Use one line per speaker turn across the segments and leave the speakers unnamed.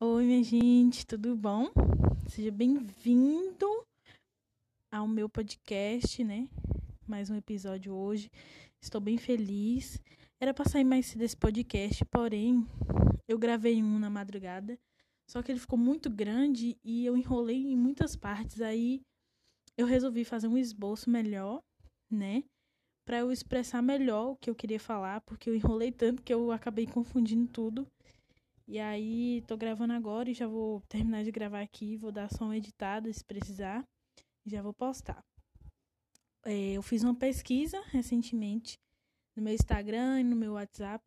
Oi, minha gente, tudo bom? Seja bem-vindo ao meu podcast, né? Mais um episódio hoje. Estou bem feliz. Era pra sair mais cedo esse podcast, porém, eu gravei um na madrugada. Só que ele ficou muito grande e eu enrolei em muitas partes. Aí eu resolvi fazer um esboço melhor, né? Pra eu expressar melhor o que eu queria falar, porque eu enrolei tanto que eu acabei confundindo tudo. E aí, tô gravando agora e já vou terminar de gravar aqui. Vou dar só uma editada se precisar. E já vou postar. É, eu fiz uma pesquisa recentemente no meu Instagram e no meu WhatsApp,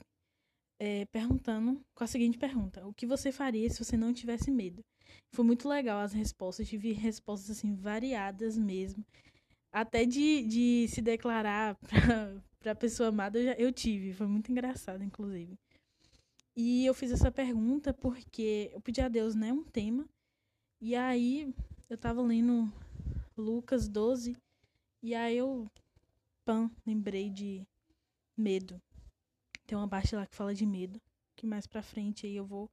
é, perguntando com a seguinte pergunta: O que você faria se você não tivesse medo? Foi muito legal as respostas. Tive respostas assim variadas mesmo. Até de, de se declarar pra, pra pessoa amada eu, já, eu tive. Foi muito engraçado, inclusive. E eu fiz essa pergunta porque eu pedi a Deus, né, um tema. E aí eu tava lendo Lucas 12 e aí eu pam, lembrei de medo. Tem uma parte lá que fala de medo, que mais pra frente aí eu vou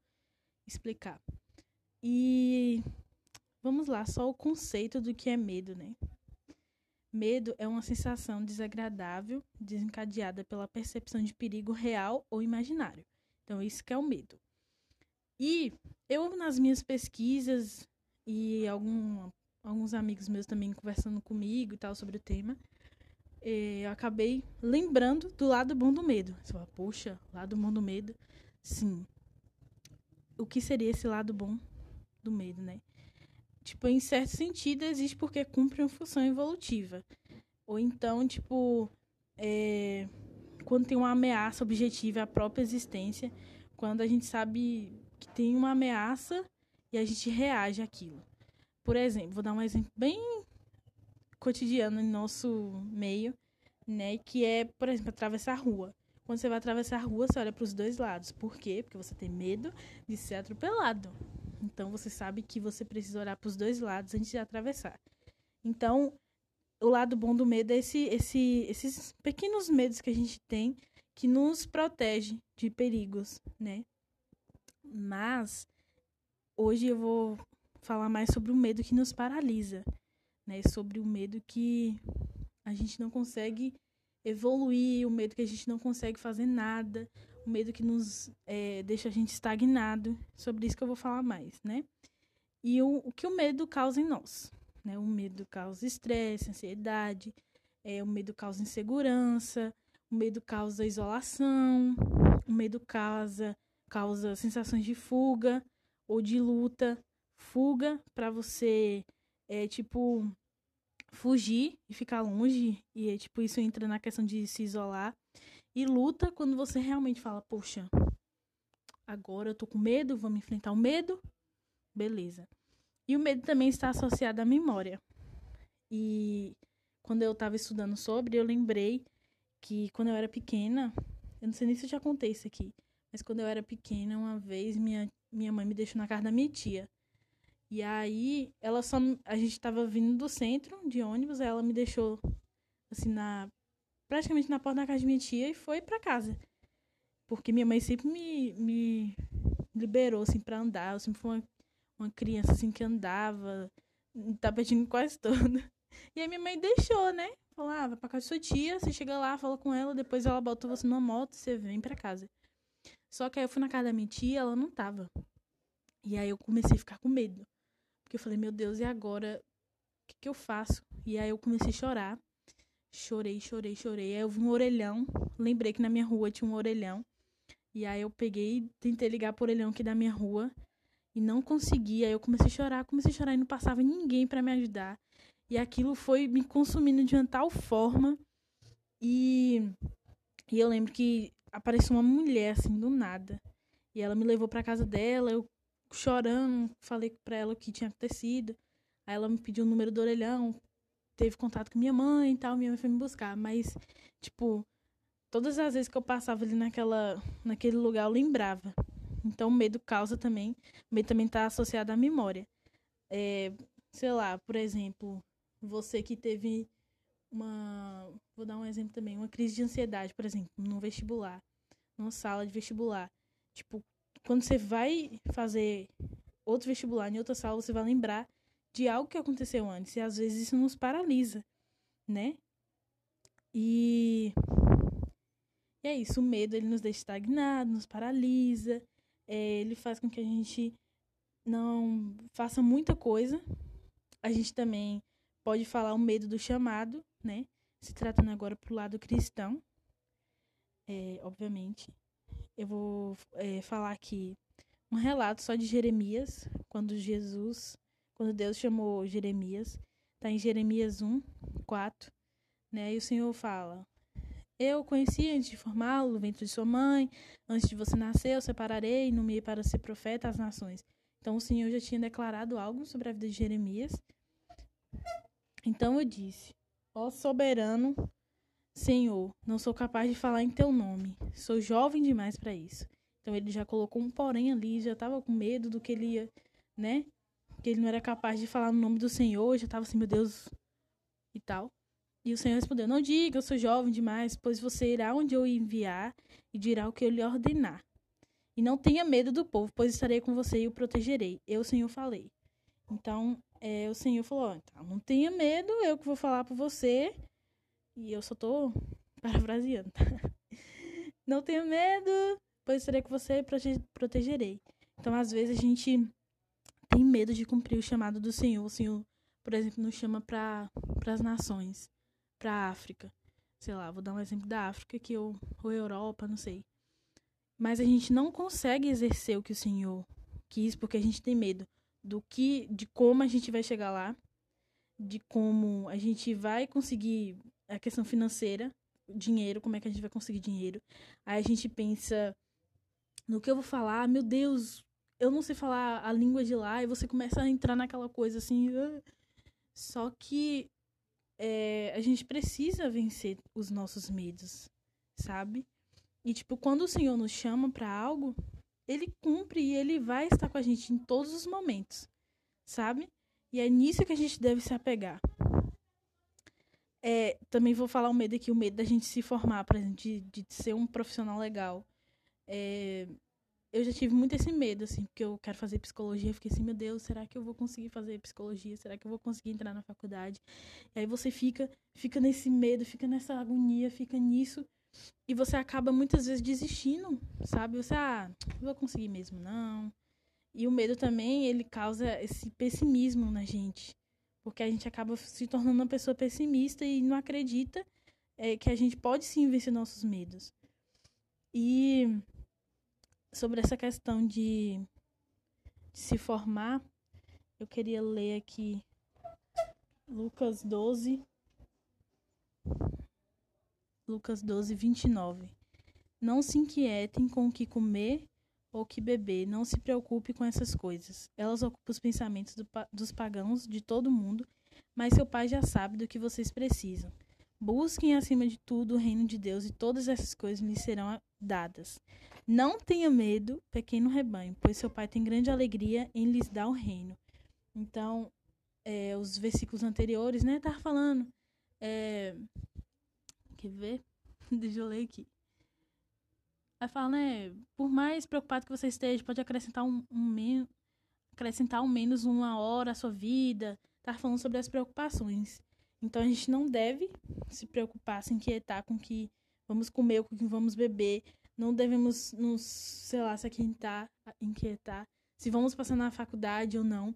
explicar. E vamos lá, só o conceito do que é medo, né? Medo é uma sensação desagradável desencadeada pela percepção de perigo real ou imaginário. Então, isso que é o medo. E eu, nas minhas pesquisas, e algum, alguns amigos meus também conversando comigo e tal sobre o tema, eh, eu acabei lembrando do lado bom do medo. Você fala, poxa, lado bom do medo? Sim. O que seria esse lado bom do medo, né? Tipo, em certo sentido, existe porque cumpre uma função evolutiva. Ou então, tipo, é, quando tem uma ameaça objetiva à própria existência, quando a gente sabe que tem uma ameaça e a gente reage àquilo. Por exemplo, vou dar um exemplo bem cotidiano em nosso meio, né, que é, por exemplo, atravessar a rua. Quando você vai atravessar a rua, você olha para os dois lados. Por quê? Porque você tem medo de ser atropelado. Então você sabe que você precisa olhar para os dois lados antes de atravessar. Então, o lado bom do medo é esse, esse, esses pequenos medos que a gente tem que nos protege de perigos, né? Mas hoje eu vou falar mais sobre o medo que nos paralisa, né? Sobre o medo que a gente não consegue evoluir, o medo que a gente não consegue fazer nada, o medo que nos é, deixa a gente estagnado. Sobre isso que eu vou falar mais, né? E o, o que o medo causa em nós, né? O medo causa estresse, ansiedade, é, o medo causa insegurança, o medo causa isolação, o medo causa, causa sensações de fuga ou de luta. Fuga para você, é tipo, fugir e ficar longe, e é, tipo, isso entra na questão de se isolar. E luta quando você realmente fala, poxa, agora eu tô com medo, vamos enfrentar o medo. Beleza. E o medo também está associado à memória. E quando eu estava estudando sobre, eu lembrei que quando eu era pequena, eu não sei nem se eu já contei isso aqui, mas quando eu era pequena, uma vez minha, minha mãe me deixou na casa da minha tia. E aí, ela só. A gente estava vindo do centro de ônibus, ela me deixou, assim, na. praticamente na porta da casa de minha tia e foi para casa. Porque minha mãe sempre me, me liberou, assim, pra andar. Eu sempre fui uma uma criança assim que andava, tapetinho quase todo. E aí minha mãe deixou, né? Falou, ah, vai pra casa de sua tia, você chega lá, fala com ela, depois ela bota você numa moto, você vem pra casa. Só que aí eu fui na casa da minha tia, ela não tava. E aí eu comecei a ficar com medo. Porque eu falei, meu Deus, e agora? O que, que eu faço? E aí eu comecei a chorar. Chorei, chorei, chorei. Aí eu vi um orelhão. Lembrei que na minha rua tinha um orelhão. E aí eu peguei, tentei ligar pro orelhão aqui da minha rua e não conseguia. Eu comecei a chorar, comecei a chorar e não passava ninguém para me ajudar. E aquilo foi me consumindo de uma tal forma. E, e eu lembro que apareceu uma mulher assim do nada. E ela me levou para casa dela, eu chorando, falei para ela o que tinha acontecido. Aí ela me pediu o número do orelhão, teve contato com minha mãe e tal, minha mãe foi me buscar, mas tipo, todas as vezes que eu passava ali naquela naquele lugar eu lembrava então, medo causa também. Medo também está associado à memória. É, sei lá, por exemplo, você que teve uma. Vou dar um exemplo também. Uma crise de ansiedade, por exemplo, no vestibular. Numa sala de vestibular. Tipo, quando você vai fazer outro vestibular, em outra sala, você vai lembrar de algo que aconteceu antes. E às vezes isso nos paralisa, né? E, e é isso, o medo ele nos deixa estagnados, nos paralisa, é, ele faz com que a gente não faça muita coisa. A gente também pode falar o medo do chamado, né? Se tratando agora pro lado cristão, é, obviamente. Eu vou é, falar aqui um relato só de Jeremias, quando Jesus, quando Deus chamou Jeremias, tá em Jeremias 1, 4, né? E o Senhor fala: Eu conheci antes de formá-lo no ventre de sua mãe, antes de você nascer, eu separarei e nomeei para ser profeta às nações. Então o Senhor já tinha declarado algo sobre a vida de Jeremias. Então eu disse: Ó soberano Senhor, não sou capaz de falar em teu nome. Sou jovem demais para isso. Então ele já colocou um porém ali, já estava com medo do que ele ia, né? Que ele não era capaz de falar no nome do Senhor, já estava assim, meu Deus, e tal. E o Senhor respondeu: Não diga, eu sou jovem demais, pois você irá onde eu enviar e dirá o que eu lhe ordenar. E não tenha medo do povo, pois estarei com você e o protegerei. Eu, Senhor, falei. Então, é, o Senhor falou: então, Não tenha medo, eu que vou falar por você e eu só tô parafraseando. Não tenha medo, pois serei com você e protegerei. Então, às vezes, a gente tem medo de cumprir o chamado do Senhor. O Senhor, por exemplo, nos chama para as nações, para a África. Sei lá, vou dar um exemplo da África que eu, ou Europa, não sei. Mas a gente não consegue exercer o que o Senhor quis porque a gente tem medo do que, de como a gente vai chegar lá, de como a gente vai conseguir a questão financeira, dinheiro, como é que a gente vai conseguir dinheiro. Aí a gente pensa no que eu vou falar, meu Deus, eu não sei falar a língua de lá, e você começa a entrar naquela coisa assim. Uh. Só que é, a gente precisa vencer os nossos medos, sabe? E, tipo, quando o Senhor nos chama para algo, ele cumpre e ele vai estar com a gente em todos os momentos, sabe? E é nisso que a gente deve se apegar. É, também vou falar o medo aqui, o medo da gente se formar, por exemplo, de, de ser um profissional legal. É, eu já tive muito esse medo, assim, porque eu quero fazer psicologia. Fiquei assim, meu Deus, será que eu vou conseguir fazer psicologia? Será que eu vou conseguir entrar na faculdade? E aí você fica, fica nesse medo, fica nessa agonia, fica nisso. E você acaba muitas vezes desistindo, sabe? Você, ah, não vou conseguir mesmo, não. E o medo também, ele causa esse pessimismo na gente. Porque a gente acaba se tornando uma pessoa pessimista e não acredita é, que a gente pode sim vencer nossos medos. E sobre essa questão de, de se formar, eu queria ler aqui Lucas 12, Lucas 12, 29. Não se inquietem com o que comer ou que beber, não se preocupe com essas coisas. Elas ocupam os pensamentos do, dos pagãos de todo mundo, mas seu pai já sabe do que vocês precisam. Busquem acima de tudo o reino de Deus e todas essas coisas lhes serão dadas. Não tenha medo, pequeno rebanho, pois seu pai tem grande alegria em lhes dar o reino. Então, é, os versículos anteriores, né, tava falando. É, quer ver? Deixa eu ler aqui. Aí fala, né? Por mais preocupado que você esteja, pode acrescentar um, um menos. Acrescentar um menos uma hora à sua vida. Tá falando sobre as preocupações. Então a gente não deve se preocupar, se inquietar com que vamos comer, com que vamos beber. Não devemos nos, sei lá, se aquietar, inquietar se vamos passar na faculdade ou não.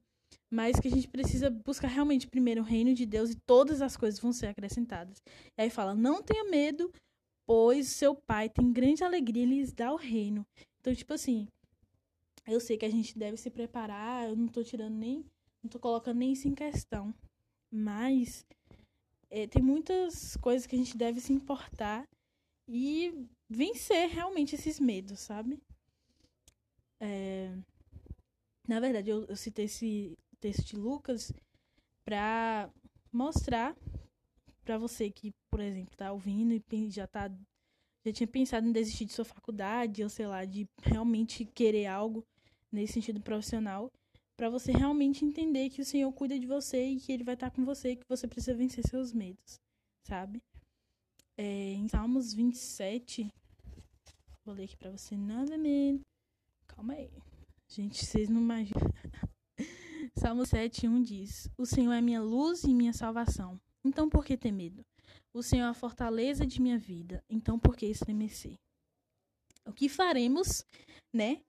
Mas que a gente precisa buscar realmente primeiro o reino de Deus e todas as coisas vão ser acrescentadas. E aí fala: não tenha medo, pois seu pai tem grande alegria em lhes dar o reino. Então, tipo assim, eu sei que a gente deve se preparar, eu não tô tirando nem, não tô colocando nem isso em questão, mas é, tem muitas coisas que a gente deve se importar e vencer realmente esses medos, sabe? É, na verdade, eu, eu citei esse texto de Lucas para mostrar para você que, por exemplo, tá ouvindo e já tá já tinha pensado em desistir de sua faculdade ou sei lá, de realmente querer algo nesse sentido profissional, para você realmente entender que o Senhor cuida de você e que ele vai estar com você e que você precisa vencer seus medos, sabe? É, em Salmos 27, vou ler aqui para você novamente. Calma aí. Gente, vocês não imaginam. Salmo 7, 1 diz: O Senhor é minha luz e minha salvação. Então por que ter medo? O Senhor é a fortaleza de minha vida. Então por que estremecer? O que faremos, né?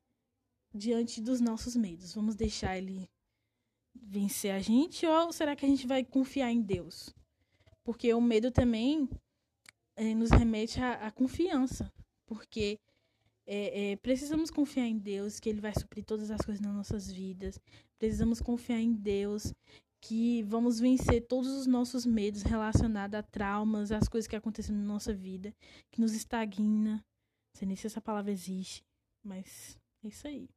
Diante dos nossos medos? Vamos deixar ele vencer a gente ou será que a gente vai confiar em Deus? Porque o medo também é, nos remete à, à, confiança. Porque é, é, precisamos confiar em Deus, que Ele vai suprir todas as coisas nas nossas vidas. Precisamos confiar em Deus, que vamos vencer todos os nossos medos relacionados a traumas, às coisas que acontecem na nossa vida, que nos estagna. Não sei nem se essa palavra existe, mas é isso aí.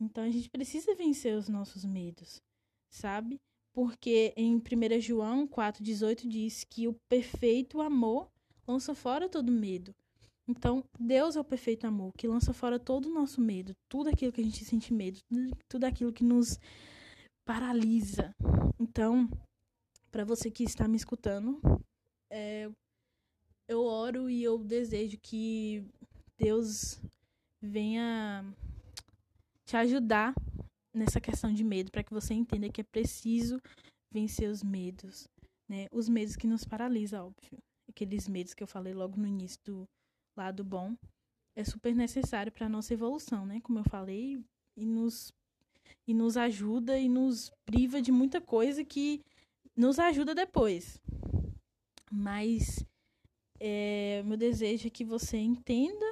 Então a gente precisa vencer os nossos medos, sabe? Porque em 1 João 4,18 diz que o perfeito amor lança fora todo medo. Então, Deus é o perfeito amor, que lança fora todo o nosso medo, tudo aquilo que a gente sente medo, tudo aquilo que nos paralisa. Então, para você que está me escutando, é, eu oro e eu desejo que Deus venha te ajudar nessa questão de medo, para que você entenda que é preciso vencer os medos, né? Os medos que nos paralisam, óbvio. Aqueles medos que eu falei logo no início do lado bom é super necessário para nossa evolução, né? Como eu falei, e nos e nos ajuda e nos priva de muita coisa que nos ajuda depois. Mas é, meu desejo é que você entenda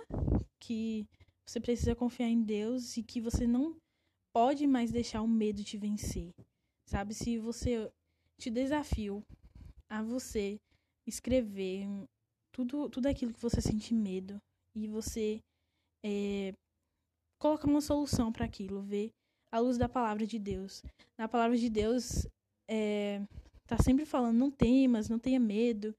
que você precisa confiar em Deus e que você não pode mais deixar o medo te vencer. Sabe? Se você te desafio a você escrever tudo, tudo aquilo que você sente medo e você é, colocar uma solução para aquilo, ver a luz da palavra de Deus. Na palavra de Deus é, tá sempre falando não temas, não tenha medo,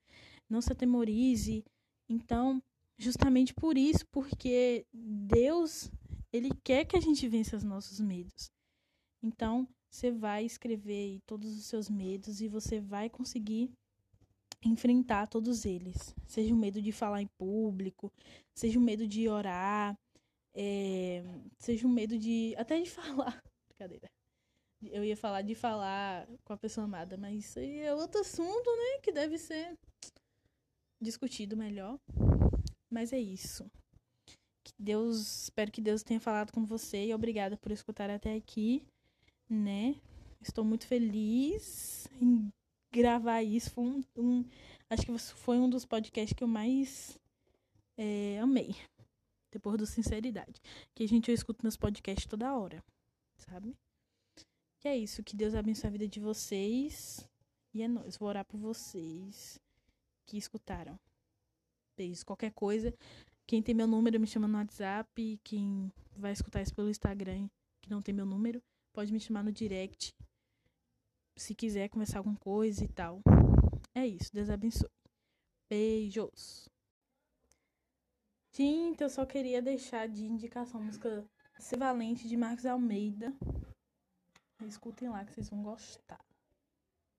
não se atemorize. Então, justamente por isso, porque Deus, ele quer que a gente vença os nossos medos. Então, você vai escrever todos os seus medos e você vai conseguir enfrentar todos eles. Seja o medo de falar em público, seja o medo de orar, é, seja o medo de. até de falar. Brincadeira. Eu ia falar de falar com a pessoa amada, mas isso aí é outro assunto, né? Que deve ser discutido melhor. Mas é isso. Deus, espero que Deus tenha falado com você e obrigada por escutar até aqui, né? Estou muito feliz em gravar isso. Foi um, um acho que foi um dos podcasts que eu mais é, amei. Depois do Sinceridade. Que a gente eu escuto meus podcasts toda hora, sabe? Que é isso. Que Deus abençoe a vida de vocês. E é nóis. Vou orar por vocês que escutaram. Beijo. Qualquer coisa, quem tem meu número me chama no WhatsApp. Quem vai escutar isso pelo Instagram, que não tem meu número, pode me chamar no direct. Se quiser conversar alguma coisa e tal. É isso. Deus abençoe. Beijos. Gente, eu só queria deixar de indicação a música Ser Valente de Marcos Almeida. Escutem lá que vocês vão gostar.